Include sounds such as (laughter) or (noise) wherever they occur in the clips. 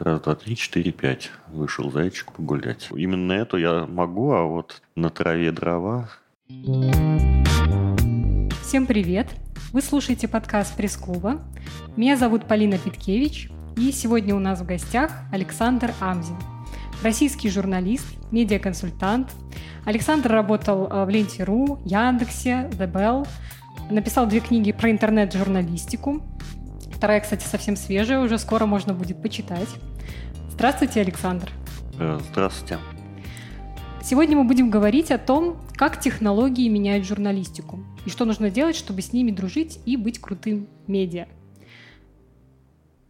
Раз, два, три, четыре, пять. Вышел зайчик погулять. Именно это я могу, а вот на траве дрова... Всем привет! Вы слушаете подкаст пресс-клуба. Меня зовут Полина Питкевич, и сегодня у нас в гостях Александр Амзин, российский журналист, медиаконсультант. Александр работал э, в Ленте.ру, Яндексе, The Bell, написал две книги про интернет-журналистику, Вторая, кстати, совсем свежая, уже скоро можно будет почитать. Здравствуйте, Александр. Э, здравствуйте. Сегодня мы будем говорить о том, как технологии меняют журналистику и что нужно делать, чтобы с ними дружить и быть крутым медиа.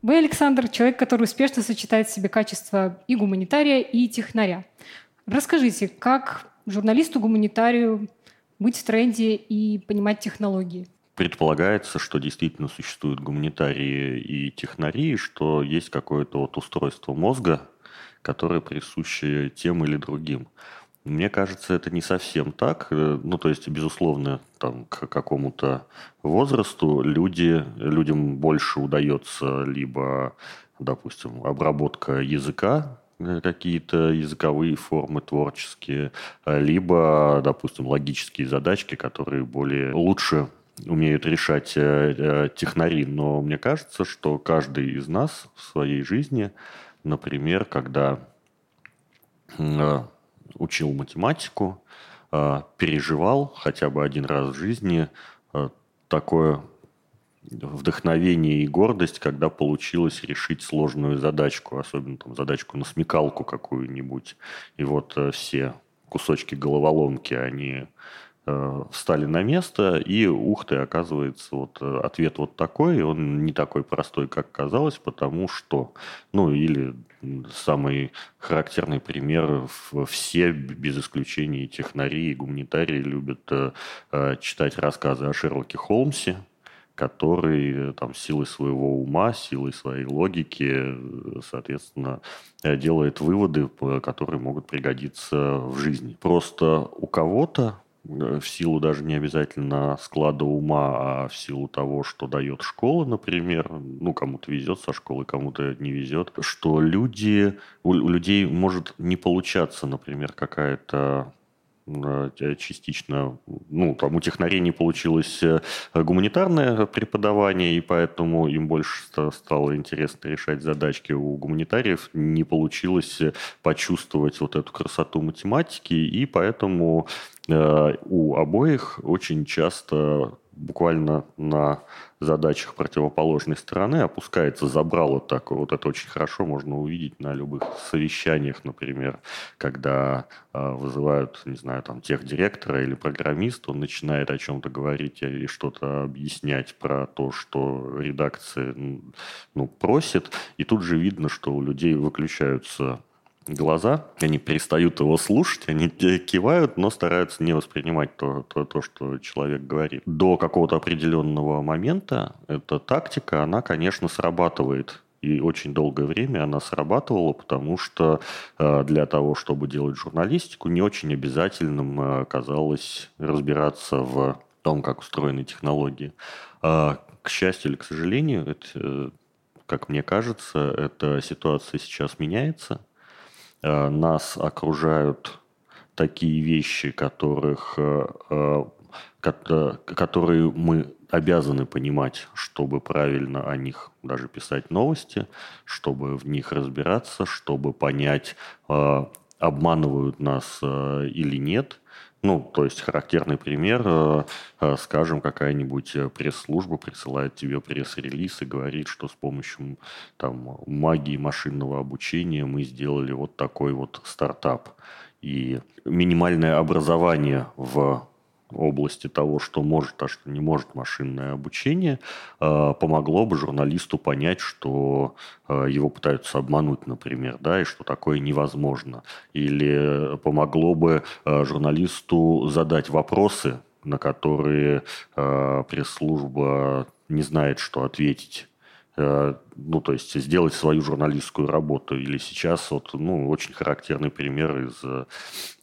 Вы, Александр, человек, который успешно сочетает в себе качества и гуманитария, и технаря. Расскажите, как журналисту-гуманитарию быть в тренде и понимать технологии? Предполагается, что действительно существуют гуманитарии и технари, что есть какое-то вот устройство мозга, которое присуще тем или другим. Мне кажется, это не совсем так. Ну, то есть, безусловно, там, к какому-то возрасту люди, людям больше удается либо, допустим, обработка языка, э, какие-то языковые формы творческие, либо, допустим, логические задачки, которые более лучше умеют решать э, э, технари, но мне кажется, что каждый из нас в своей жизни, например, когда э, учил математику, переживал хотя бы один раз в жизни такое вдохновение и гордость, когда получилось решить сложную задачку, особенно там задачку на смекалку какую-нибудь. И вот все кусочки головоломки, они встали на место, и ух ты, оказывается, вот э, ответ вот такой, он не такой простой, как казалось, потому что, ну, или самый характерный пример, все, без исключения технари и гуманитарии, любят э, читать рассказы о Шерлоке Холмсе, который там силой своего ума, силой своей логики, соответственно, делает выводы, которые могут пригодиться в жизни. Просто у кого-то Э, в силу даже не обязательно склада ума, а в силу того, что дает школа, например, ну, кому-то везет со школы, кому-то не везет, что люди, у, людей может не получаться, например, какая-то частично, ну, там у технарей не получилось э, гуманитарное преподавание, и поэтому им больше стало интересно решать задачки. У гуманитариев не получилось э, почувствовать вот эту красоту математики, и поэтому у обоих очень часто буквально на задачах противоположной стороны опускается забрало так. Вот это очень хорошо можно увидеть на любых совещаниях, например, когда э, вызывают, не знаю, там, тех директора или программиста, он начинает о чем-то говорить и что-то объяснять про то, что редакция ну, просит, и тут же видно, что у людей выключаются глаза, они перестают его слушать, они кивают, но стараются не воспринимать то, то, то что человек говорит. До какого-то определенного момента эта тактика, она, конечно, срабатывает и очень долгое время она срабатывала, потому что э, для того, чтобы делать журналистику, не очень обязательным э, казалось разбираться в том, как устроены технологии. А, к счастью или к сожалению, это, э, как мне кажется, эта ситуация сейчас меняется. Э, нас окружают такие вещи, которых, э, э, которые мы обязаны понимать, чтобы правильно о них даже писать новости, чтобы в них разбираться, чтобы понять, обманывают нас или нет – ну, то есть характерный пример, э, э, скажем, какая-нибудь э, пресс-служба присылает тебе пресс-релиз и говорит, что с помощью там, магии машинного обучения мы сделали вот такой вот стартап. И минимальное образование в области того, что может, а что не может машинное обучение, э, помогло бы журналисту понять, что э, его пытаются обмануть, например, да, и что такое невозможно. Или помогло бы э, журналисту задать вопросы, на которые пресс-служба не знает, что ответить ну, то есть сделать свою журналистскую работу. Или сейчас вот, ну, очень характерный пример из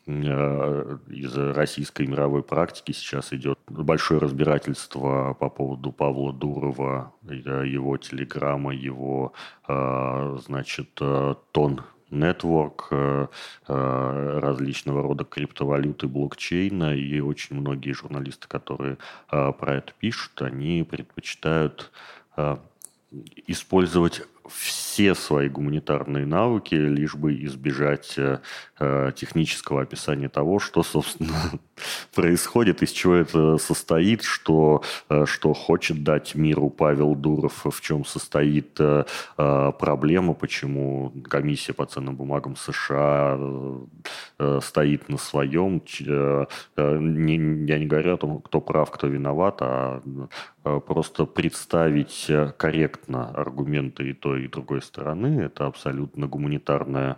из российской мировой практики сейчас идет большое разбирательство по поводу Павла Дурова, его телеграмма, его, значит, тон нетворк э, э, различного рода криптовалюты, блокчейна, и очень многие журналисты, которые э, про это пишут, они предпочитают использовать все свои гуманитарные навыки, лишь бы избежать э, технического описания того, что, собственно, (laughs) происходит, из чего это состоит, что, э, что хочет дать миру Павел Дуров, в чем состоит э, проблема, почему комиссия по ценным бумагам США стоит на своем. Не, я не говорю о том, кто прав, кто виноват, а просто представить корректно аргументы и той и другой стороны. Это абсолютно гуманитарная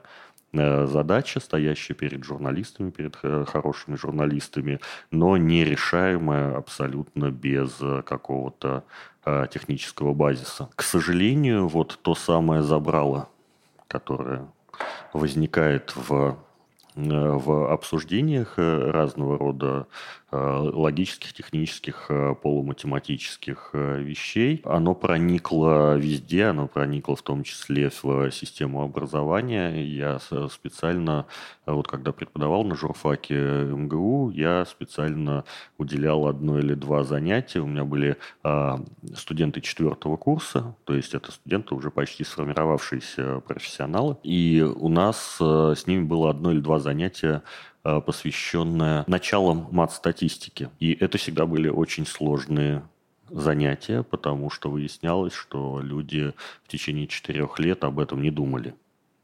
задача, стоящая перед журналистами, перед хорошими журналистами, но нерешаемая абсолютно без какого-то э, технического базиса. К сожалению, вот то самое забрало, которое возникает в э, в обсуждениях разного рода Э, логических, технических, э, полуматематических э, вещей. Оно проникло везде, оно проникло в том числе в систему образования. Я специально, вот когда преподавал на журфаке МГУ, я специально уделял одно или два занятия. У меня были студенты четвертого курса, то есть это студенты уже почти сформировавшиеся профессионалы. И у нас с ними было одно или два занятия Э, посвященная началам мат-статистики. И это всегда были очень сложные занятия, потому что выяснялось, что люди в течение четырех лет об этом не думали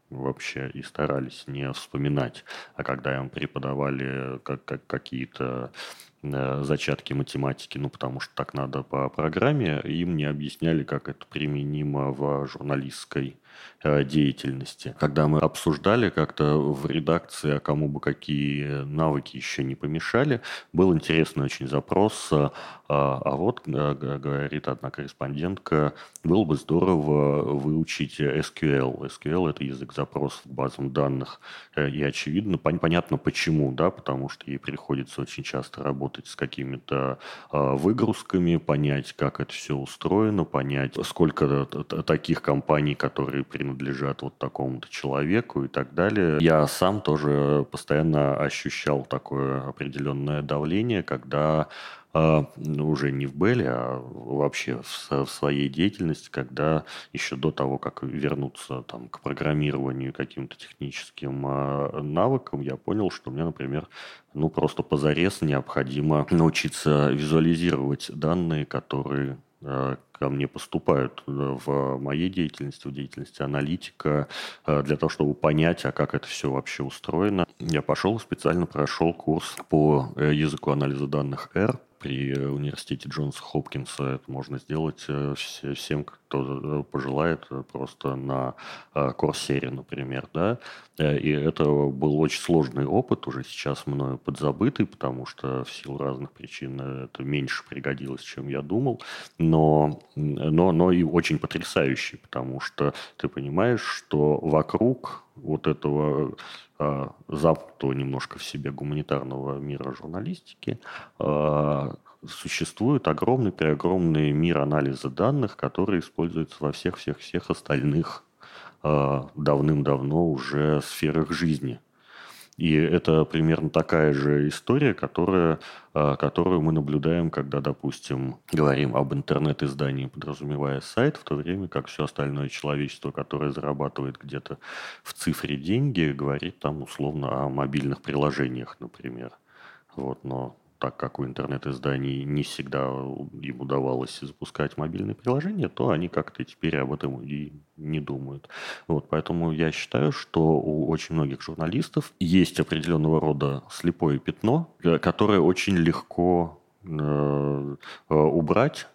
вообще и старались не вспоминать. А когда им преподавали как, как какие-то э, зачатки математики, ну, потому что так надо по программе, им не объясняли, как это применимо в журналистской деятельности. Когда мы обсуждали как-то в редакции, а кому бы какие навыки еще не помешали, был интересный очень запрос. А, а вот, э, говорит одна корреспондентка, было бы здорово выучить SQL. SQL – это язык запросов к базам данных. Э, и очевидно, понятно почему, да, потому что ей приходится очень часто работать с какими-то выгрузками, понять, как это все устроено, понять, сколько таких компаний, которые принадлежат вот такому-то человеку и так далее. Я сам тоже постоянно ощущал такое определенное давление, когда Uh, уже не в Белле, а вообще в, в своей деятельности, когда еще до того, как вернуться там, к программированию каким-то техническим uh, навыкам, я понял, что мне, например, ну просто позарез необходимо научиться визуализировать данные, которые uh, ко мне поступают э, в моей деятельности, в деятельности аналитика, э, для того, чтобы понять, а как это все вообще устроено. Я пошел специально прошел курс по э, языку анализа данных R, при университете Джонса Хопкинса. Это можно сделать всем, кто пожелает, просто на Корсере, например. Да? И это был очень сложный опыт, уже сейчас мною подзабытый, потому что в силу разных причин это меньше пригодилось, чем я думал. Но но, но и очень потрясающий, потому что ты понимаешь, что вокруг вот этого э, замкнутого немножко в себе гуманитарного мира журналистики э, существует огромный-преогромный мир анализа данных, который используется во всех-всех-всех остальных э, давным-давно уже сферах жизни. И это примерно такая же история, которая, а, которую мы наблюдаем, когда, допустим, говорим об интернет-издании, подразумевая сайт, в то время как все остальное человечество, которое зарабатывает где-то в цифре деньги, говорит там условно о мобильных приложениях, например. Вот, но так как у интернет-изданий не всегда им удавалось запускать мобильные приложения, то они как-то теперь об этом и не думают. Вот, поэтому я считаю, что у очень многих журналистов есть определенного рода слепое пятно, э, которое очень легко э, э, убрать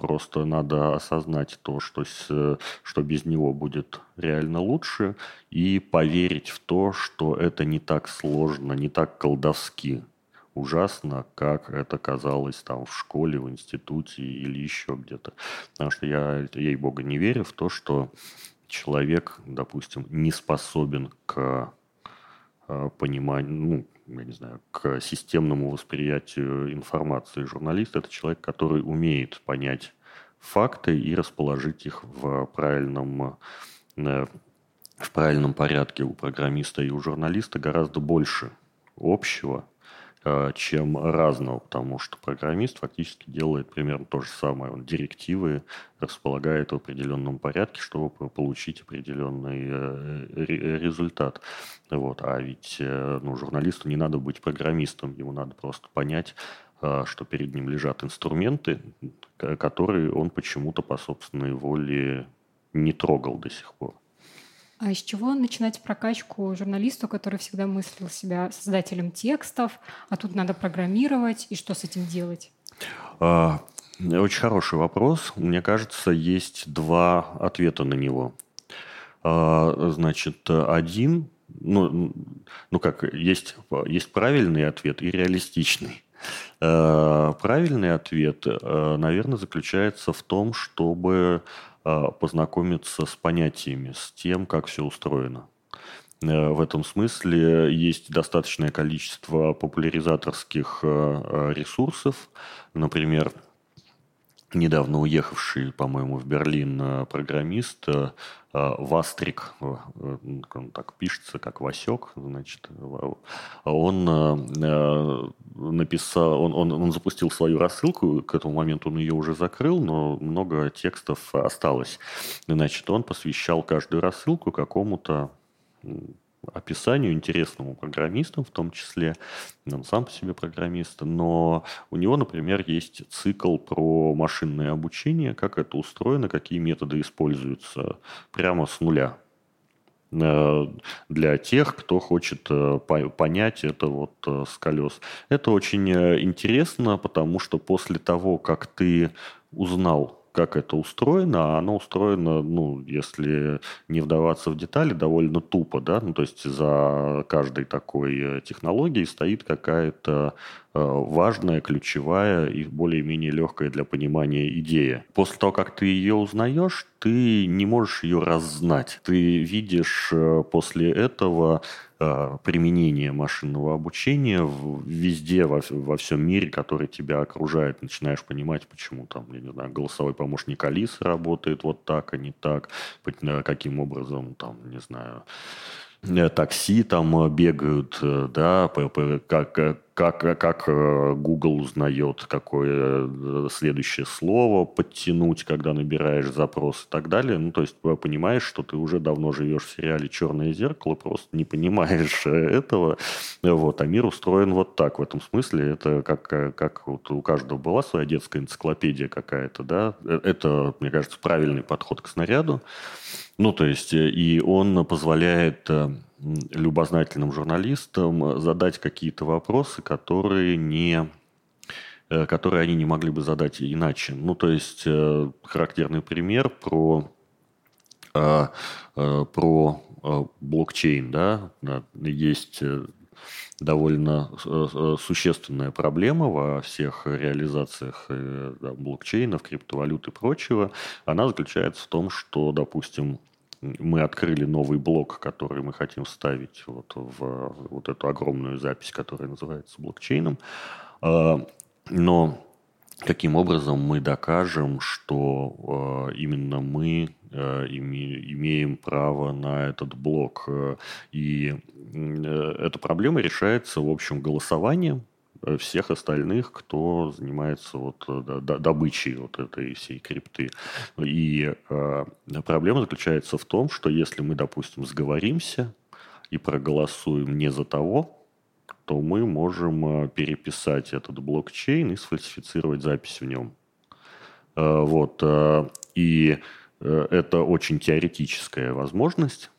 Просто надо осознать то, что, с, что без него будет реально лучше, и поверить в то, что это не так сложно, не так колдовски ужасно, как это казалось там в школе, в институте или еще где-то. Потому что я, ей-богу, не верю в то, что человек, допустим, не способен к пониманию, ну, я не знаю, к системному восприятию информации. Журналист – это человек, который умеет понять факты и расположить их в правильном, в правильном порядке. У программиста и у журналиста гораздо больше общего, Э, чем разного, потому что программист фактически делает примерно то же самое. Он директивы располагает в определенном порядке, чтобы получить определенный э, результат. Вот. А ведь э, ну, журналисту не надо быть программистом, ему надо просто понять, что перед ним лежат инструменты, которые он почему-то по собственной воле не трогал до сих пор. А из чего начинать прокачку журналисту, который всегда мыслил себя создателем текстов, а тут надо программировать, и что с этим делать? А, очень хороший вопрос. Мне кажется, есть два ответа на него. А, значит, один, ну, ну как, есть, есть правильный ответ и реалистичный. А, правильный ответ, наверное, заключается в том, чтобы познакомиться с понятиями, с тем, как все устроено. Э, в этом смысле есть достаточное количество популяризаторских э, ресурсов. Например, недавно уехавший, по-моему, в Берлин э, программист Э, Вастрик, э, он так пишется, как Васек, значит, он написал, он, он, он запустил свою рассылку, к этому моменту он ее уже закрыл, но много текстов осталось. Значит, он посвящал каждую рассылку какому-то описанию интересному программистам, в том числе, он сам по себе программист, но у него, например, есть цикл про машинное обучение, как это устроено, какие методы используются прямо с нуля э, для тех, кто хочет э, понять это вот э, с колес. Это очень интересно, потому что после того, как ты узнал как это устроено, а оно устроено, ну, если не вдаваться в детали, довольно тупо, да, ну, то есть за каждой такой э, технологией стоит какая-то э, важная, ключевая и более-менее легкая для понимания идея. После того, как ты ее узнаешь, ты не можешь ее раззнать. Ты видишь э, после этого применение машинного обучения везде, во, во всем мире, который тебя окружает. Начинаешь понимать, почему там, я не знаю, голосовой помощник Алисы работает вот так, а не так, э, каким образом, там, не знаю, Э, такси там э, бегают, э, да, как, как, как Google узнает, какое следующее слово подтянуть, когда набираешь запрос и так далее. Ну, то есть понимаешь, что ты уже давно живешь в сериале «Черное зеркало», просто не понимаешь этого. Вот. А мир устроен вот так. В этом смысле это как, как вот у каждого была своя детская энциклопедия какая-то, да. Это, мне кажется, правильный подход к снаряду. Ну, то есть, э, и он позволяет э, любознательным журналистам задать какие-то вопросы, которые не э, которые они не могли бы задать иначе. Ну, то есть, характерный пример про, про блокчейн, да, есть довольно существенная проблема во всех реализациях да, блокчейнов, криптовалют и прочего. Она заключается в том, что, допустим, мы открыли новый блок, который мы хотим вставить вот в вот эту огромную запись, которая называется блокчейном. А, но каким образом мы докажем, что а, именно мы а, имеем право на этот блок? И э, эта проблема решается, в общем, голосованием всех остальных, кто занимается вот э, добычей вот этой всей крипты. И э, проблема заключается в том, что если мы, допустим, сговоримся и проголосуем не за того, то мы можем э, переписать этот блокчейн и сфальсифицировать запись в нем. Э, вот. Э, и это очень теоретическая возможность,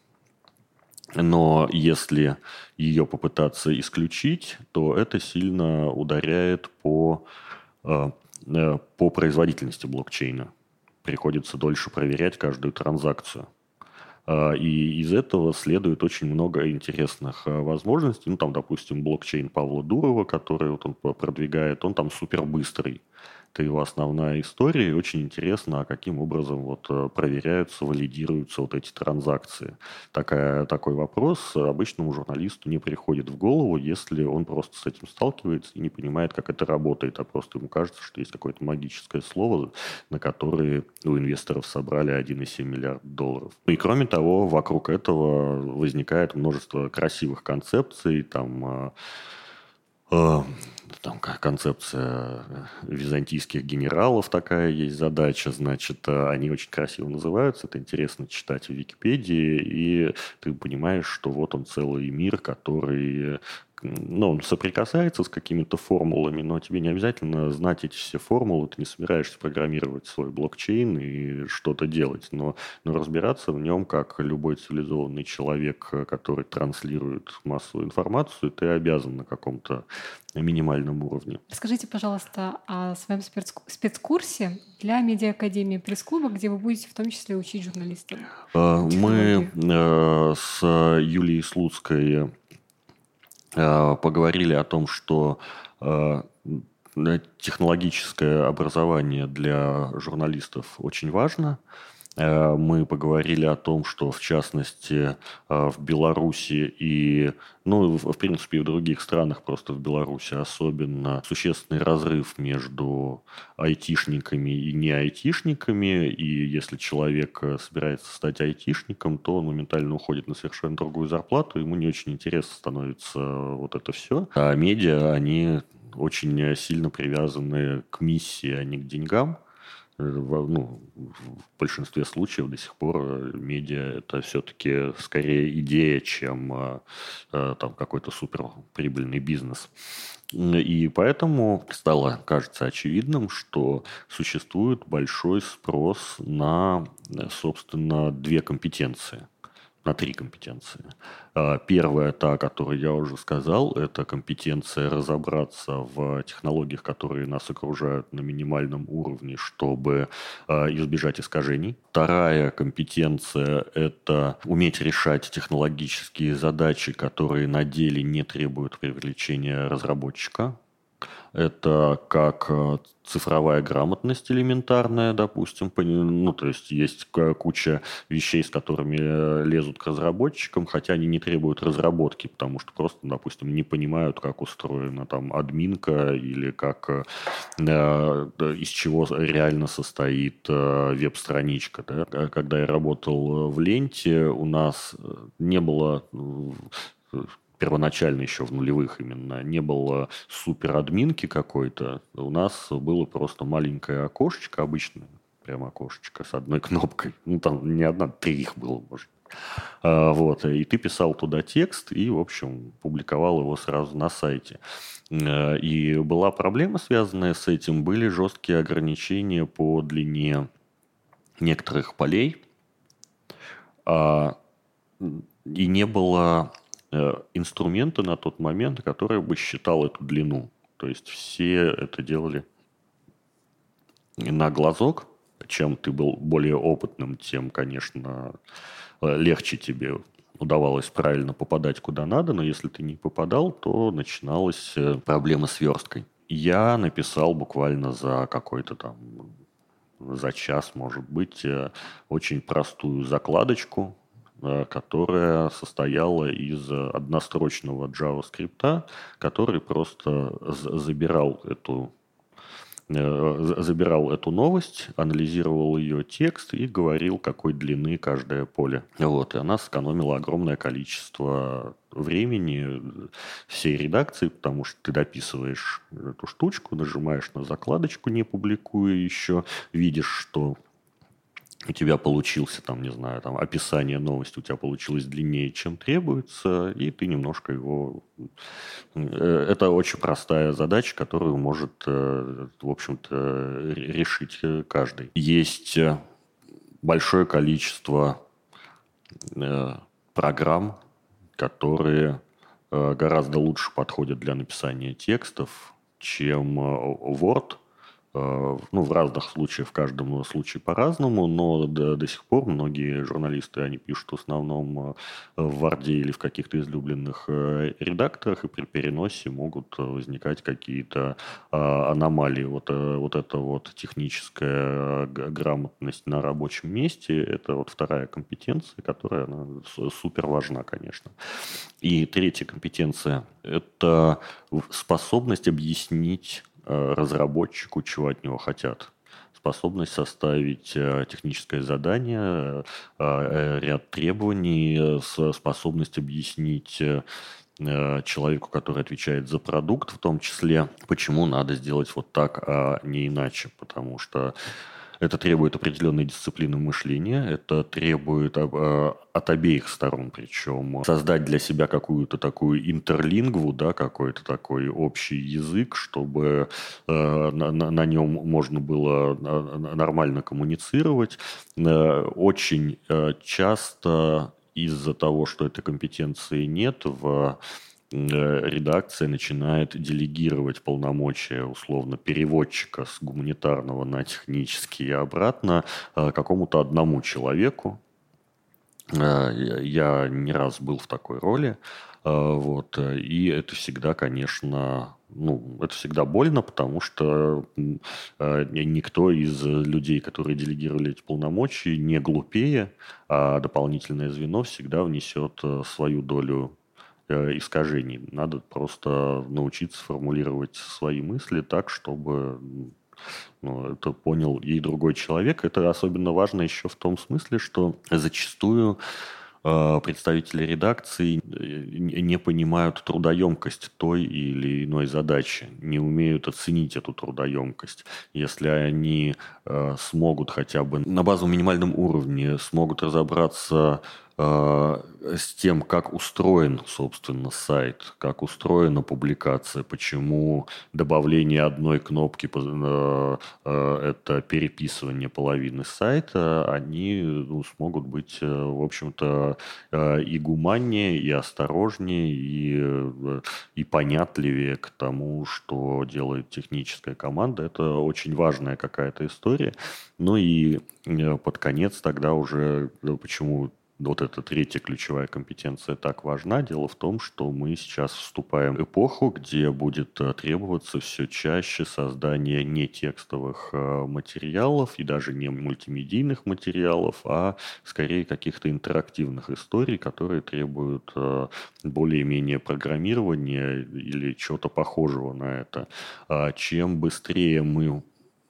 но если ее попытаться исключить, то это сильно ударяет по, э, э, по производительности блокчейна. Приходится дольше проверять каждую транзакцию. Э, и из этого следует очень много интересных возможностей. Ну, там, допустим, блокчейн Павла Дурова, который вот он продвигает, он там супер быстрый. Это его основная история. И очень интересно, а каким образом вот э, проверяются, валидируются вот эти транзакции. Такая, такой вопрос обычному журналисту не приходит в голову, если он просто с этим сталкивается и не понимает, как это работает, а просто ему кажется, что есть какое-то магическое слово, на которое у инвесторов собрали 1,7 миллиарда долларов. И кроме того, вокруг этого возникает множество красивых концепций, там а, а, там концепция византийских генералов такая есть задача, значит, они очень красиво называются, это интересно читать в Википедии, и ты понимаешь, что вот он целый мир, который ну, он соприкасается с какими-то формулами, но тебе не обязательно знать эти все формулы, ты не собираешься программировать свой блокчейн и что-то делать, но, но разбираться в нем, как любой цивилизованный человек, который транслирует массовую информацию, ты обязан на каком-то минимальном уровне. Скажите, пожалуйста, о своем спецкурсе для медиа-академии пресс-клуба, где вы будете в том числе учить журналистов. А, мы э, с Юлией Слуцкой Э, поговорили о том, что э, технологическое образование для журналистов очень важно – Э, мы поговорили о том, что в частности э, в Беларуси и, ну, в принципе, и в других странах, просто в Беларуси особенно, существенный разрыв между айтишниками и не айтишниками. И если человек э, собирается стать айтишником, то он моментально уходит на совершенно другую зарплату, ему не очень интересно становится вот это все. А медиа, они очень сильно привязаны к миссии, а не к деньгам ну, в большинстве случаев до сих пор э, медиа это все-таки скорее идея, чем э, э, там какой-то суперприбыльный бизнес. И поэтому стало, кажется, очевидным, что существует большой спрос на, собственно, две компетенции на три компетенции. А, первая, та, о которой я уже сказал, это компетенция разобраться в технологиях, которые нас окружают на минимальном уровне, чтобы а, избежать искажений. Вторая компетенция – это уметь решать технологические задачи, которые на деле не требуют привлечения разработчика, это как э, цифровая грамотность элементарная, допустим. Ну, то есть есть куча вещей, с которыми э, лезут к разработчикам, хотя они не требуют разработки, потому что просто, допустим, не понимают, как устроена там админка или как э, из чего реально состоит веб-страничка. Да? Когда я работал в ленте, у нас не было первоначально еще в нулевых именно, не было супер админки какой-то. У нас было просто маленькое окошечко обычное, прям окошечко с одной (laughs) кнопкой. Ну, там не одна, три их было, может. А, вот, и ты писал туда текст и, в общем, публиковал его сразу на сайте. А, и была проблема, связанная с этим, были жесткие ограничения по длине некоторых полей, а, и не было Э, инструмента на тот момент, который бы считал эту длину. То есть все это делали на глазок. Чем ты был более опытным, тем, конечно, э, легче тебе удавалось правильно попадать куда надо, но если ты не попадал, то начиналась э, проблема с версткой. Я написал буквально за какой-то там за час, может быть, очень простую закладочку, Э, которая состояла из однострочного JavaScript, который просто забирал эту э, забирал эту новость, анализировал ее текст и говорил, какой длины каждое поле. Вот, и она сэкономила огромное количество времени всей редакции, потому что ты дописываешь эту штучку, нажимаешь на закладочку, не публикуя еще, видишь, что у тебя получился, там, не знаю, там, описание новости у тебя получилось длиннее, чем требуется, и ты немножко его... Э, это очень простая задача, которую может, э, в общем-то, решить каждый. Есть большое количество э, программ, которые гораздо лучше подходят для написания текстов, чем Word – Э, ну, в разных случаях, в каждом случае по-разному, но до, до сих пор многие журналисты, они пишут в основном э, в Варде или в каких-то излюбленных э, редакторах, и при переносе могут возникать какие-то аномалии. Вот, вот эта вот техническая грамотность на рабочем месте, это вот вторая компетенция, которая она супер важна, конечно. И третья компетенция – это способность объяснить Э, разработчику, чего от него хотят. Способность составить э, техническое задание, э, ряд требований, способность объяснить человеку, который отвечает за продукт, в том числе, почему надо сделать вот так, а не иначе. Потому что это требует определенной дисциплины мышления, это требует э, от обеих сторон, причем создать для себя какую-то такую интерлингву, да, какой-то такой общий язык, чтобы э, на, на нем можно было э, нормально коммуницировать. Очень часто из-за того, что этой компетенции нет в Э, редакция начинает делегировать полномочия условно переводчика с гуманитарного на технический и обратно э, какому-то одному человеку. Э, я не раз был в такой роли. Вот. И это всегда, конечно, ну, это всегда больно, потому что никто из людей, которые делегировали эти полномочия, не глупее, а дополнительное звено всегда внесет свою долю Э, искажений. Надо просто научиться формулировать свои мысли так, чтобы ну, это понял и другой человек. Это особенно важно еще в том смысле, что зачастую Э, представители редакции э, не понимают трудоемкость той или иной задачи, не умеют оценить эту трудоемкость. Если они э, смогут хотя бы на базовом минимальном уровне смогут разобраться с тем, как устроен, собственно, сайт, как устроена публикация, почему добавление одной кнопки – это переписывание половины сайта, они ну, смогут быть, в общем-то, Э, и гуманнее, и осторожнее, и, э, и понятливее к тому, что делает техническая команда. Это очень важная какая-то история. Ну и э, под конец тогда уже, почему вот эта третья ключевая компетенция так важна. Дело в том, что мы сейчас вступаем в эпоху, где будет э, требоваться все чаще создание не текстовых э, материалов и даже не мультимедийных материалов, а скорее каких-то интерактивных историй, которые требуют э, более-менее программирования или чего-то похожего на это. А чем быстрее мы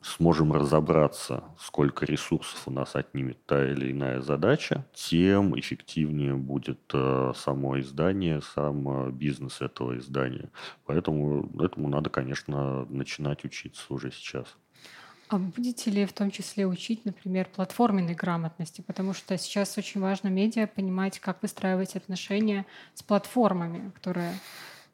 сможем разобраться, сколько ресурсов у нас отнимет та или иная задача, тем эффективнее будет э, само издание, сам э, бизнес этого издания. Поэтому этому надо, конечно, начинать учиться уже сейчас. А будете ли в том числе учить, например, платформенной грамотности? Потому что сейчас очень важно медиа понимать, как выстраивать отношения с платформами, которые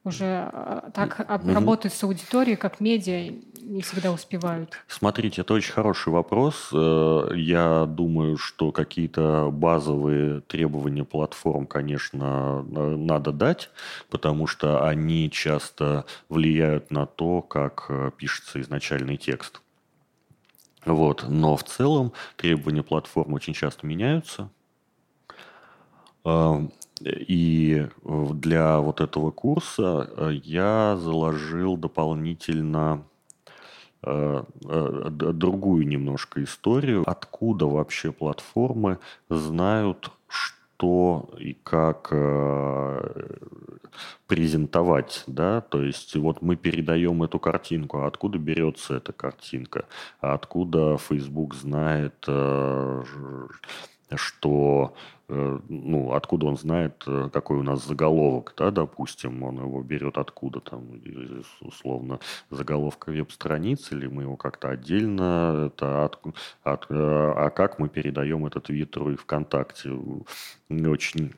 уже э, так mm-hmm. работают с аудиторией, как медиа, не всегда успевают? Смотрите, это очень хороший вопрос. Э, я думаю, что какие-то базовые требования платформ, конечно, надо дать, потому что они часто влияют на то, как э, пишется изначальный текст. Вот. Но в целом требования платформ очень часто меняются. И для вот этого курса э, я заложил дополнительно э, э, другую немножко историю, откуда вообще платформы знают, что и как презентовать, да, то есть вот мы передаем эту картинку, а откуда берется эта картинка, а откуда Facebook знает, что Э, ну, откуда он знает, э, какой у нас заголовок, да, допустим, он его берет откуда там, условно, заголовка веб-страницы, или мы его как-то отдельно, это от, от, э, а как мы передаем это Твиттеру и ВКонтакте. Очень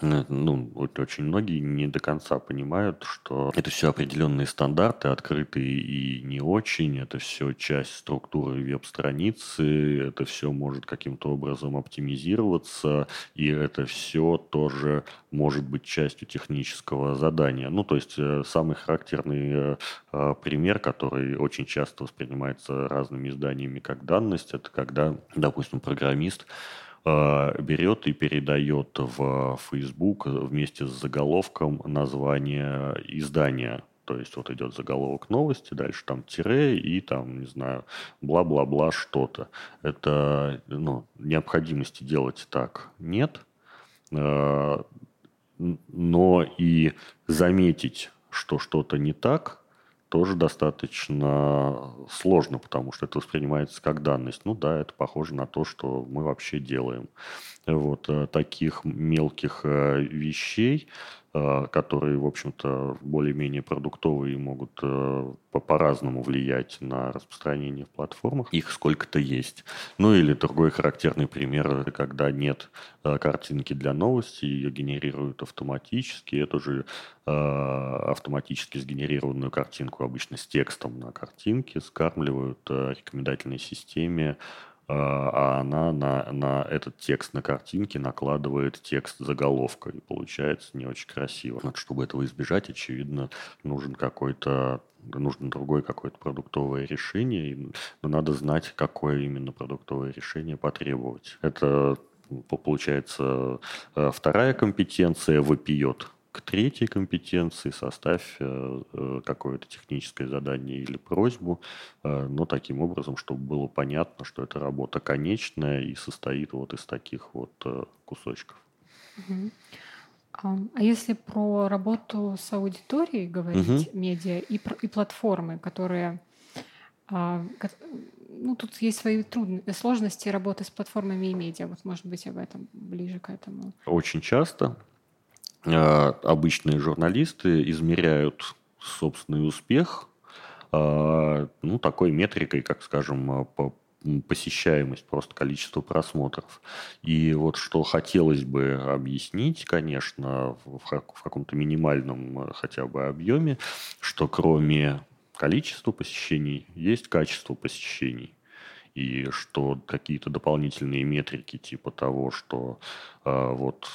ну, вот очень многие не до конца понимают, что это все определенные стандарты, открытые и не очень, это все часть структуры веб-страницы, это все может каким-то образом оптимизироваться, и это все тоже может быть частью технического задания. Ну, то есть э, самый характерный э, пример, который очень часто воспринимается разными изданиями как данность, это когда, допустим, программист берет и передает в Facebook вместе с заголовком название издания. То есть вот идет заголовок новости, дальше там тире и там, не знаю, бла-бла-бла что-то. Это, ну, необходимости делать так нет. Э, но и заметить, что что-то не так, тоже достаточно сложно, потому что это воспринимается как данность. Ну да, это похоже на то, что мы вообще делаем. Вот э, таких мелких э, вещей Э, которые, в общем-то, более-менее продуктовые и могут по-разному влиять на распространение в платформах. Их сколько-то есть. Ну или другой характерный пример, когда нет картинки для новости, ее генерируют автоматически. Эту же автоматически сгенерированную картинку обычно с текстом на картинке скармливают рекомендательной системе а, а она на, на этот текст на картинке накладывает текст заголовка, и получается не очень красиво. Вот, чтобы этого избежать, очевидно, нужен какой-то нужно другое какое-то продуктовое решение, но надо знать, какое именно продуктовое решение потребовать. Это получается э, вторая компетенция вопиет к третьей компетенции составь э, э, какое-то техническое задание или просьбу, э, но таким образом, чтобы было понятно, что эта работа конечная и состоит вот из таких вот кусочков. А, а если про работу с аудиторией говорить, угу. медиа и, и платформы, которые а, ну, тут есть свои трудности, сложности работы с платформами и медиа. Вот, может быть, об этом ближе к этому. Очень часто обычные журналисты измеряют собственный успех э, ну, такой метрикой, как, скажем, э, по посещаемость, просто количество просмотров. И вот что хотелось бы объяснить, конечно, в, в каком-то минимальном хотя бы объеме, что кроме количества посещений есть качество посещений и что какие-то дополнительные метрики типа того, что э, вот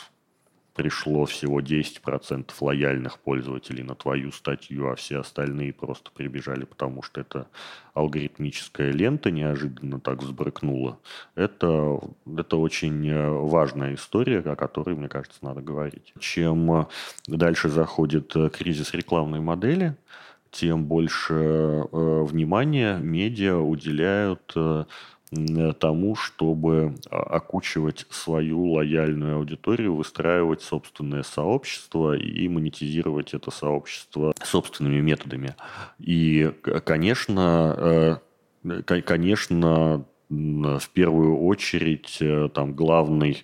пришло всего 10% лояльных пользователей на твою статью, а все остальные просто прибежали, потому что это алгоритмическая лента неожиданно так взбрыкнула. Это, это очень э, важная история, о которой, мне кажется, надо говорить. Чем дальше заходит э, кризис рекламной модели, тем больше э, внимания медиа уделяют э, Э, тому, чтобы а, окучивать свою лояльную аудиторию, выстраивать собственное сообщество и монетизировать это сообщество собственными методами. И, конечно, э, конечно, в первую очередь э, там главный Э,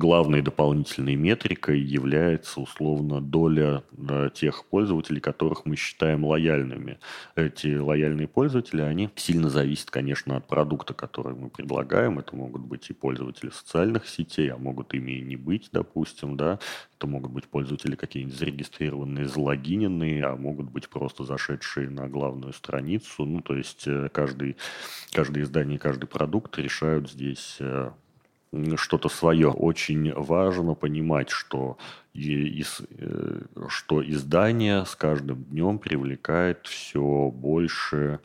главной дополнительной метрикой является условно доля э, тех пользователей, которых мы считаем лояльными. Эти лояльные пользователи, они сильно зависят, конечно, от продукта, который мы предлагаем. Это могут быть и пользователи социальных сетей, а могут ими и не быть, допустим, да. Это могут быть пользователи какие-нибудь зарегистрированные, залогиненные, а могут быть просто зашедшие на главную страницу. Ну, то есть э, каждый, каждое издание, каждый продукт решают здесь что-то свое. Очень важно понимать, что, из, э, что издание с каждым днем привлекает все больше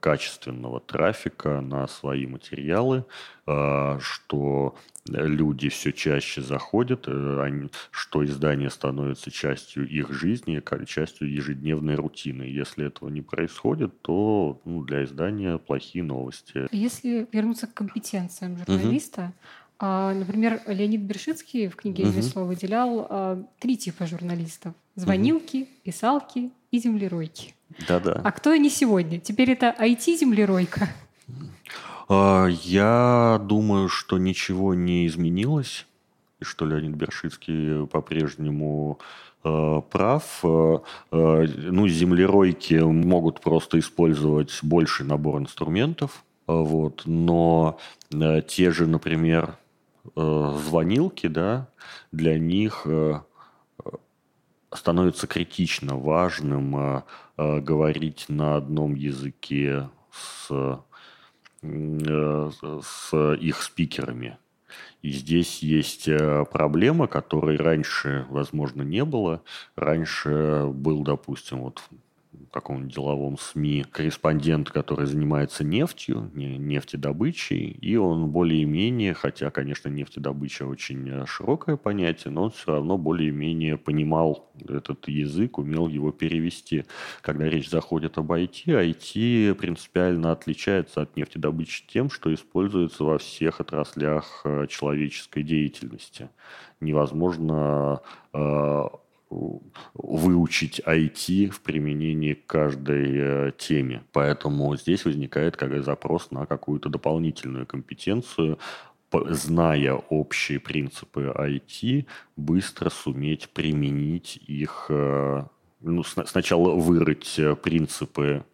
качественного трафика на свои материалы, э, что люди все чаще заходят, э, что издание становится частью их жизни, частью ежедневной рутины. Если этого не происходит, то ну, для издания плохие новости. Если вернуться к компетенциям журналиста, угу. Например, Леонид Бершицкий в книге «Извесло» угу. выделял три типа журналистов. Звонилки, угу. писалки и землеройки. Да-да. А кто они сегодня? Теперь это IT-землеройка? А, я думаю, что ничего не изменилось, и что Леонид Бершицкий по-прежнему э, прав. Э, э, ну, землеройки могут просто использовать больший набор инструментов, вот, но те же, например, звонилки, да, для них становится критично важным говорить на одном языке с, с их спикерами. И здесь есть проблема, которой раньше, возможно, не было. Раньше был, допустим, вот каком-нибудь деловом СМИ корреспондент, который занимается нефтью, нефтедобычей, и он более-менее, хотя, конечно, нефтедобыча очень э, широкое понятие, но он все равно более-менее понимал этот язык, умел его перевести. Когда речь заходит об IT, IT принципиально отличается от нефтедобычи тем, что используется во всех отраслях э, человеческой деятельности. Невозможно э, выучить IT в применении к каждой э, теме. Поэтому здесь возникает как запрос на какую-то дополнительную компетенцию, зная общие принципы IT, быстро суметь применить их, э, ну, сначала вырыть э, принципы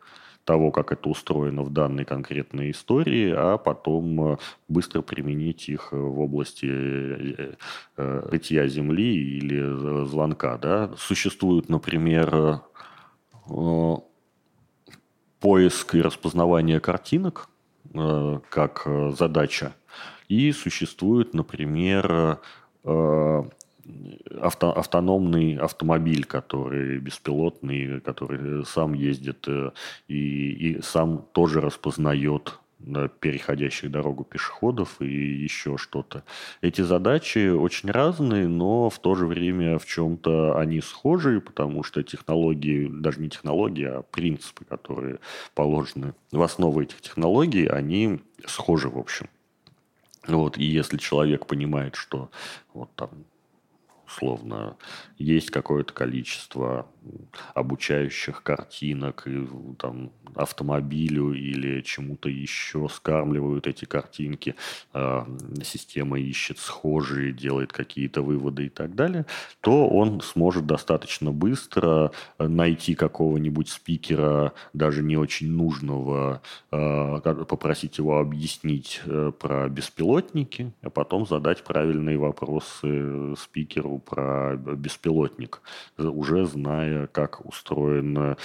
того, как это устроено в данной конкретной истории, а потом э, быстро применить их в области э, э, рытья земли или звонка. Да? Существует, например, поиск и распознавание картинок как задача. И существует, например, авто, автономный автомобиль, который беспилотный, который сам ездит э, и, и сам тоже распознает переходящих дорогу пешеходов и еще что-то. Эти задачи очень разные, но в то же время в чем-то они схожи, потому что технологии, даже не технологии, а принципы, которые положены в основу этих технологий, они схожи в общем. Вот, и если человек понимает, что вот там условно, есть какое-то количество обучающих картинок, и там автомобилю или чему-то еще скармливают эти картинки, э, система ищет схожие, делает какие-то выводы и так далее, то он сможет достаточно быстро найти какого-нибудь спикера, даже не очень нужного, э, попросить его объяснить э, про беспилотники, а потом задать правильные вопросы спикеру про беспилотник, уже зная, как устроено,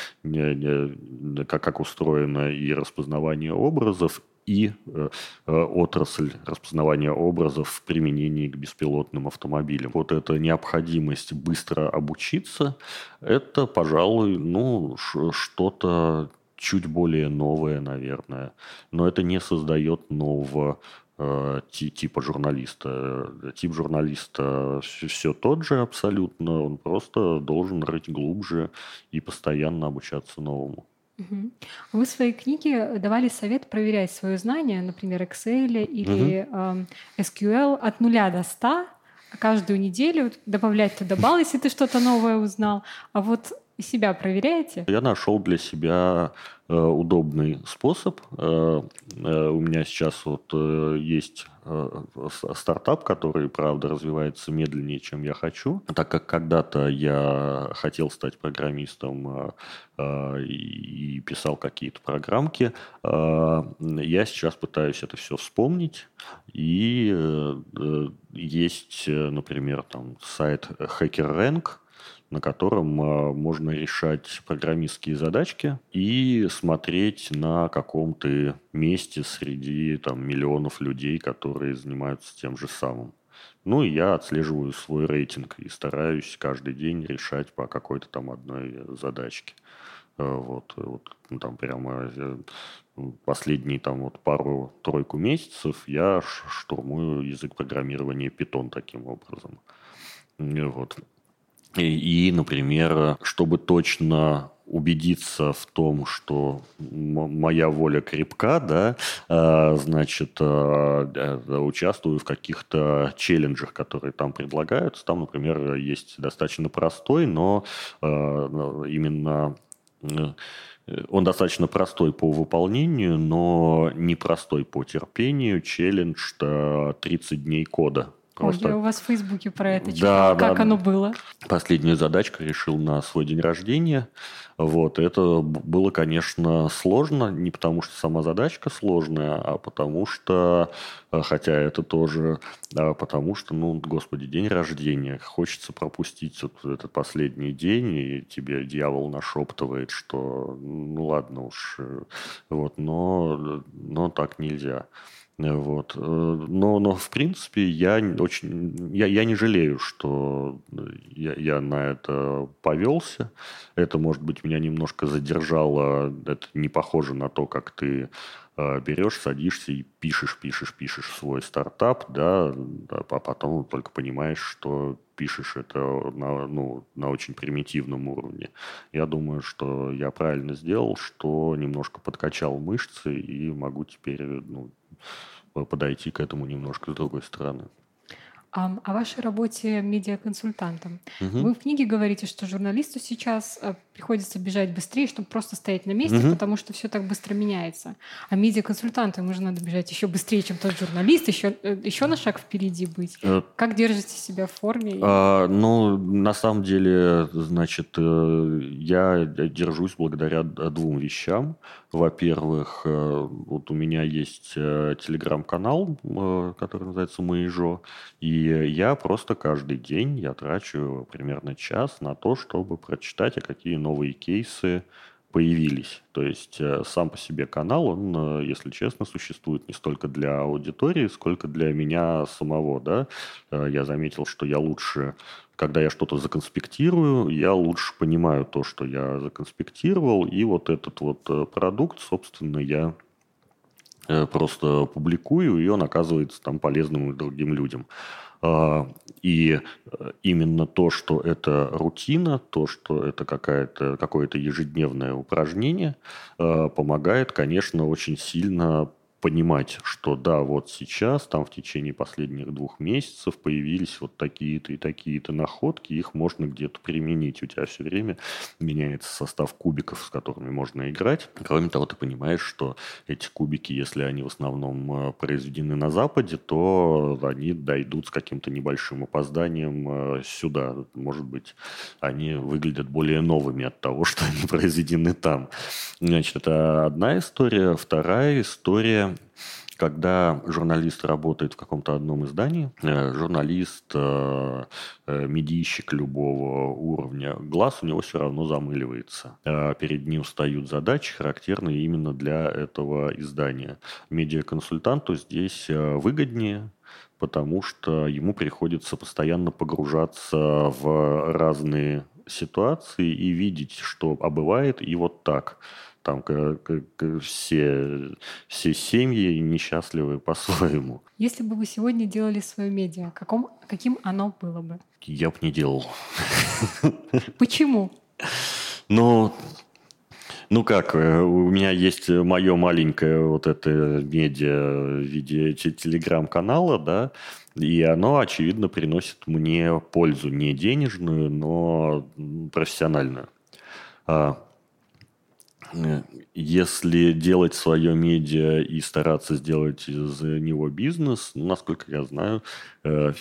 как, как устроено и распознавание образов, и э, э, отрасль распознавания образов в применении к беспилотным автомобилям. Вот эта необходимость быстро обучиться, это, пожалуй, ну, что-то чуть более новое, наверное. Но это не создает нового Э, типа журналиста. Тип журналиста все, все тот же абсолютно, он просто должен рыть глубже и постоянно обучаться новому. Вы в своей книге давали совет проверять свое знание, например, Excel или угу. э, SQL от нуля до 100, каждую неделю добавлять туда балл, если ты что-то новое узнал. А вот себя проверяете? Я нашел для себя э, удобный способ. Э, э, у меня сейчас вот э, есть э, стартап, который, правда, развивается медленнее, чем я хочу. Так как когда-то я хотел стать программистом э, и писал какие-то программки, я сейчас пытаюсь это все вспомнить. И есть, например, там сайт HackerRank, на котором а, можно решать программистские задачки и смотреть на каком то месте среди там, миллионов людей, которые занимаются тем же самым. Ну и я отслеживаю свой рейтинг и стараюсь каждый день решать по какой-то там одной задачке. А, вот, вот ну, там прямо э, последние там вот пару-тройку месяцев я штурмую язык программирования Python таким образом. Вот. И, например, чтобы точно убедиться в том, что моя воля крепка, да, а, значит, а, э, участвую в каких-то челленджах, которые там предлагаются. Там, например, есть достаточно простой, но а, именно э, он достаточно простой по выполнению, но непростой по терпению. Челлендж 30 дней кода. Просто... Ой, я у вас в Фейсбуке про это читала. Да, как да, оно было? Последнюю задачку решил на свой день рождения. Вот, это было, конечно, сложно, не потому что сама задачка сложная, а потому что, э, хотя это тоже, а потому что, ну, господи, день рождения, хочется пропустить вот этот последний день, и тебе дьявол нашептывает, что, ну, ладно уж, э, вот, но, но так нельзя. Вот. Э, но, но в принципе, я очень я, я не жалею, что я, я на это повелся. Это, может быть, меня немножко задержало. Это не похоже на то, как ты э, берешь, садишься и пишешь, пишешь, пишешь свой стартап, да, а потом только понимаешь, что пишешь это на, ну, на очень примитивном уровне. Я думаю, что я правильно сделал, что немножко подкачал мышцы и могу теперь ну, подойти к этому немножко с другой стороны. А о вашей работе медиаконсультантом. Угу. Вы в книге говорите, что журналисту сейчас э, приходится бежать быстрее, чтобы просто стоять на месте, угу. потому что все так быстро меняется. А медиаконсультанту ему же надо бежать еще быстрее, чем тот журналист, еще, э, еще на шаг впереди быть. Э, как держите себя в форме? А, ну, на самом деле, значит, я держусь благодаря двум вещам. Во-первых, вот у меня есть телеграм-канал, который называется «Моежо», и я просто каждый день я трачу примерно час на то, чтобы прочитать, а какие новые кейсы появились. То есть э, сам по себе канал, он, э, если честно, существует не столько для аудитории, сколько для меня самого. Да? Э, я заметил, что я лучше, когда я что-то законспектирую, я лучше понимаю то, что я законспектировал, и вот этот вот продукт, собственно, я просто публикую, и он оказывается там полезным другим людям. И э, именно то, что это рутина, то, что это какое-то ежедневное упражнение, э, помогает, конечно, очень сильно понимать, что да, вот сейчас, там в течение последних двух месяцев появились вот такие-то и такие-то находки, их можно где-то применить. У тебя все время меняется состав кубиков, с которыми можно играть. Кроме того, ты понимаешь, что эти кубики, если они в основном э, произведены на Западе, то они дойдут с каким-то небольшим опозданием э, сюда. Может быть, они выглядят более новыми от того, (laughs) что они произведены там. Значит, это одна история. Вторая история когда журналист работает в каком-то одном издании, э, журналист, э, э, медийщик любого уровня, глаз у него все равно замыливается. Перед ним встают задачи, характерные именно для этого издания. Медиаконсультанту здесь выгоднее, потому что ему приходится постоянно погружаться в разные ситуации и видеть, что а бывает и вот так там все, все семьи несчастливы (laughs) по-своему. Если бы вы сегодня делали свое медиа, каком, каким оно было бы? Я бы не делал. (laughs) Почему? Ну, ну как, э, у меня есть мое маленькое вот это медиа в виде телеграм-канала, да, и оно, очевидно, приносит мне пользу не денежную, но профессиональную. А, если делать свое медиа и стараться сделать из него бизнес, насколько я знаю, э,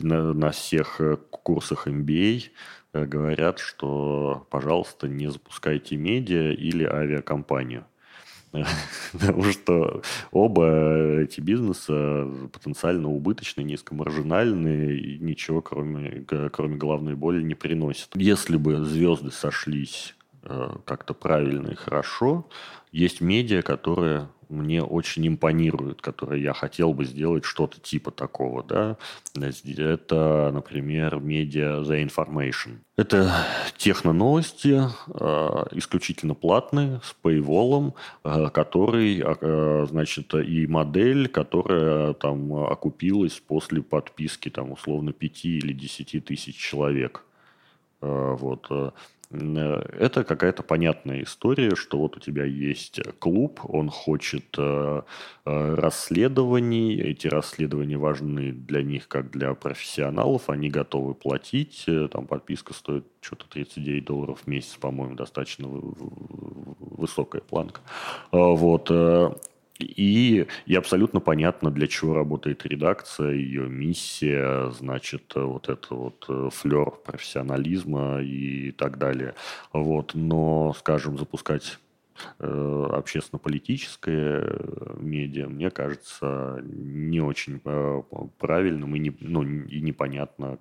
на всех курсах MBA э, говорят, что, пожалуйста, не запускайте медиа или авиакомпанию. (laughs) Потому что оба эти бизнеса потенциально убыточны, низкомаржинальные и ничего, кроме, кроме головной боли, не приносят. Если бы звезды сошлись Э, как-то правильно и хорошо. Есть медиа, которые мне очень импонируют, которые я хотел бы сделать что-то типа такого, да. Это, например, медиа The Information. Это техно-новости, э, исключительно платные, с paywall, э, который, значит, и модель, которая там окупилась после подписки, там, условно, 5 или 10 тысяч человек. Вот. Э, это какая-то понятная история, что вот у тебя есть клуб, он хочет э, э, расследований, эти расследования важны для них как для профессионалов, они готовы платить, там подписка стоит что-то 39 долларов в месяц, по-моему, достаточно высокая планка. Вот. И, и абсолютно понятно, для чего работает редакция, ее миссия, значит, вот это вот э, флер профессионализма и так далее. Вот. Но, скажем, запускать э, общественно-политическое э, медиа, мне кажется, не очень правильным и, не, ну, и непонятно,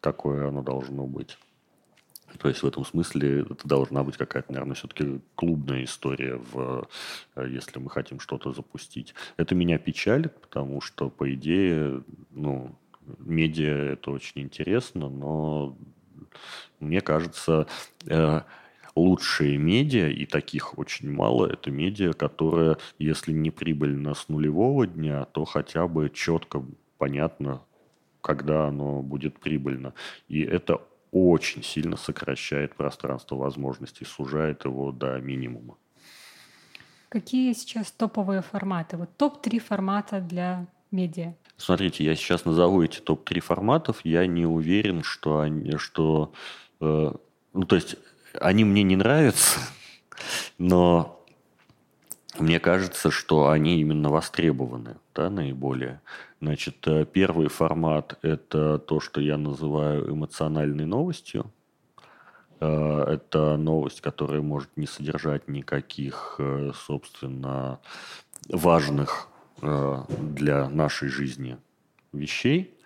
какое оно должно быть. То есть в этом смысле это должна быть какая-то, наверное, все-таки клубная история, в, э, если мы хотим что-то запустить. Это меня печалит, потому что, по идее, ну, медиа это очень интересно, но мне кажется, э, лучшие медиа, и таких очень мало, это медиа, которые, если не прибыльно с нулевого дня, то хотя бы четко понятно, когда оно будет прибыльно. И это очень сильно сокращает пространство возможностей, сужает его до минимума. Какие сейчас топовые форматы? Вот топ-3 формата для медиа. Смотрите, я сейчас назову эти топ-3 форматов. Я не уверен, что они, что, э, ну то есть они мне не нравятся, (laughs) но мне кажется, что они именно востребованы, да, наиболее. Значит, э, первый формат – это то, что я называю эмоциональной новостью. Э, это новость, которая может не содержать никаких, э, собственно, важных для нашей жизни вещей,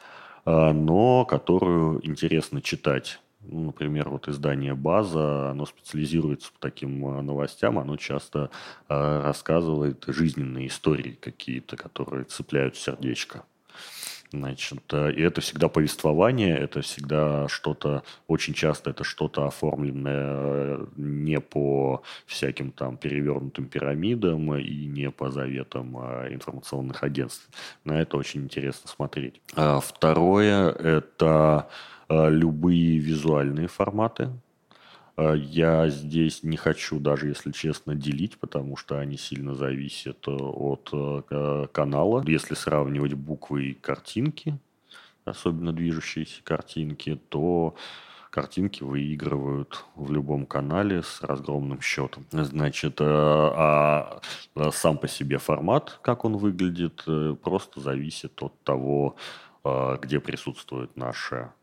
но которую интересно читать ну, например, вот издание «База», оно специализируется по таким э, новостям, оно часто э, рассказывает жизненные истории какие-то, которые цепляют сердечко. Значит, э, и это всегда повествование, это всегда что-то, очень часто это что-то оформленное э, не по всяким там перевернутым пирамидам и не по заветам информационных агентств. На это очень интересно смотреть. А второе – это Э, любые визуальные форматы. Э, я здесь не хочу даже, если честно, делить, потому что они сильно зависят э, от канала. Если сравнивать буквы и картинки, особенно движущиеся картинки, то картинки выигрывают в любом канале с разгромным счетом. Значит, а сам по себе формат, как он выглядит, просто зависит от того, где присутствует наша Э,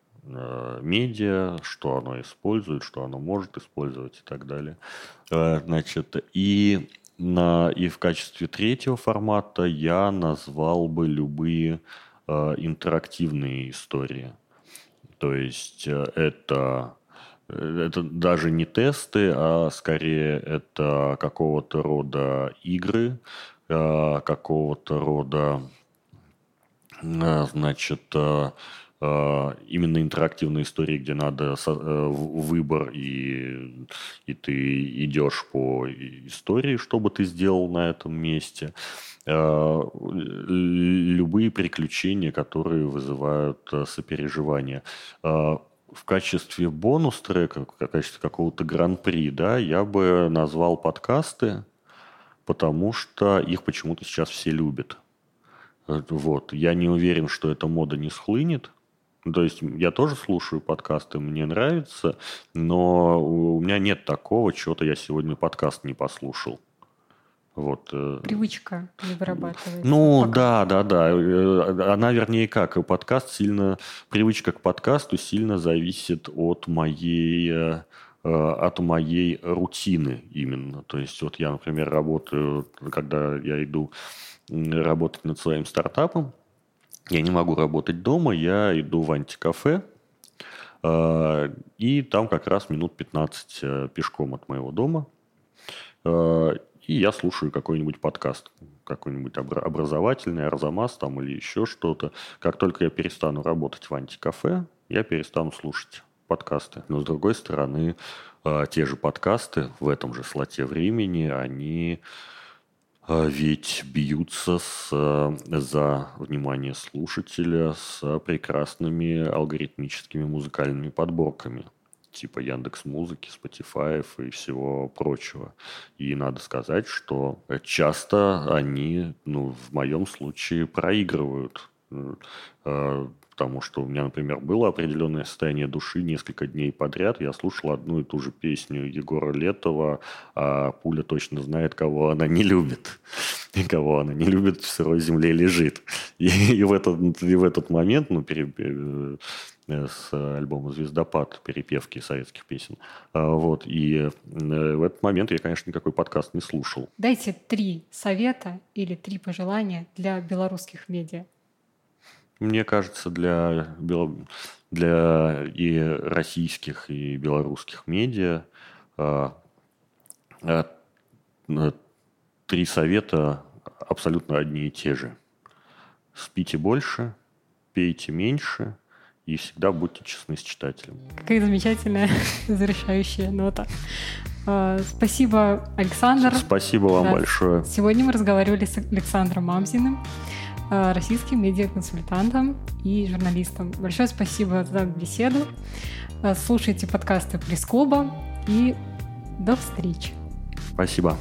медиа, что оно использует, что оно может использовать и так далее. Э, значит, и, на, и в качестве третьего формата я назвал бы любые э, интерактивные истории. То есть это это даже не тесты, а скорее это какого-то рода игры, какого-то рода, значит, Э, именно интерактивные истории, где надо э, выбор, и, и ты идешь по истории, что бы ты сделал на этом месте. Э, любые приключения, которые вызывают сопереживание. В качестве бонус-трека, в качестве какого-то гран-при, да, я бы назвал подкасты, потому что их почему-то сейчас все любят. Вот. Я не уверен, что эта мода не схлынет, то есть я тоже слушаю подкасты, мне нравится, но у меня нет такого, чего-то я сегодня подкаст не послушал. Вот. Э, Привычка не вырабатывается. Ну, пока. да, да, да. Э, она, вернее, как, подкаст сильно, привычка к подкасту сильно зависит от моей э, от моей рутины именно. То есть вот я, например, работаю, когда я иду работать над своим стартапом, я не могу работать дома, я иду в антикафе, э, и там как раз минут 15 э, пешком от моего дома. Э, и я слушаю какой-нибудь подкаст, какой-нибудь образовательный, Арзамас там или еще что-то. Как только я перестану работать в антикафе, я перестану слушать подкасты. Но с другой стороны, те же подкасты в этом же слоте времени, они а ведь бьются с, за внимание слушателя с прекрасными алгоритмическими музыкальными подборками типа Яндекс Музыки, Spotify и всего прочего. И надо сказать, что часто они, ну, в моем случае, проигрывают. Потому что у меня, например, было определенное состояние души несколько дней подряд. Я слушал одну и ту же песню Егора Летова, а пуля точно знает, кого она не любит. И кого она не любит, в сырой земле лежит. И, и, в, этот, и в этот момент, ну, пере, Э, с альбома «Звездопад» перепевки советских песен. А, вот, и э, в этот момент я, конечно, никакой подкаст не слушал. Дайте три совета или три пожелания для белорусских медиа. Мне кажется, для, для и российских, и белорусских медиа а, а, три совета абсолютно одни и те же. Спите больше, пейте меньше – и всегда будьте честны с читателем. Какая замечательная (laughs) завершающая нота. А, спасибо, Александр. Спасибо вам да. большое. Сегодня мы разговаривали с Александром Мамзиным, российским медиаконсультантом и журналистом. Большое спасибо за беседу. А, слушайте подкасты Пресс-клуба и до встречи. Спасибо.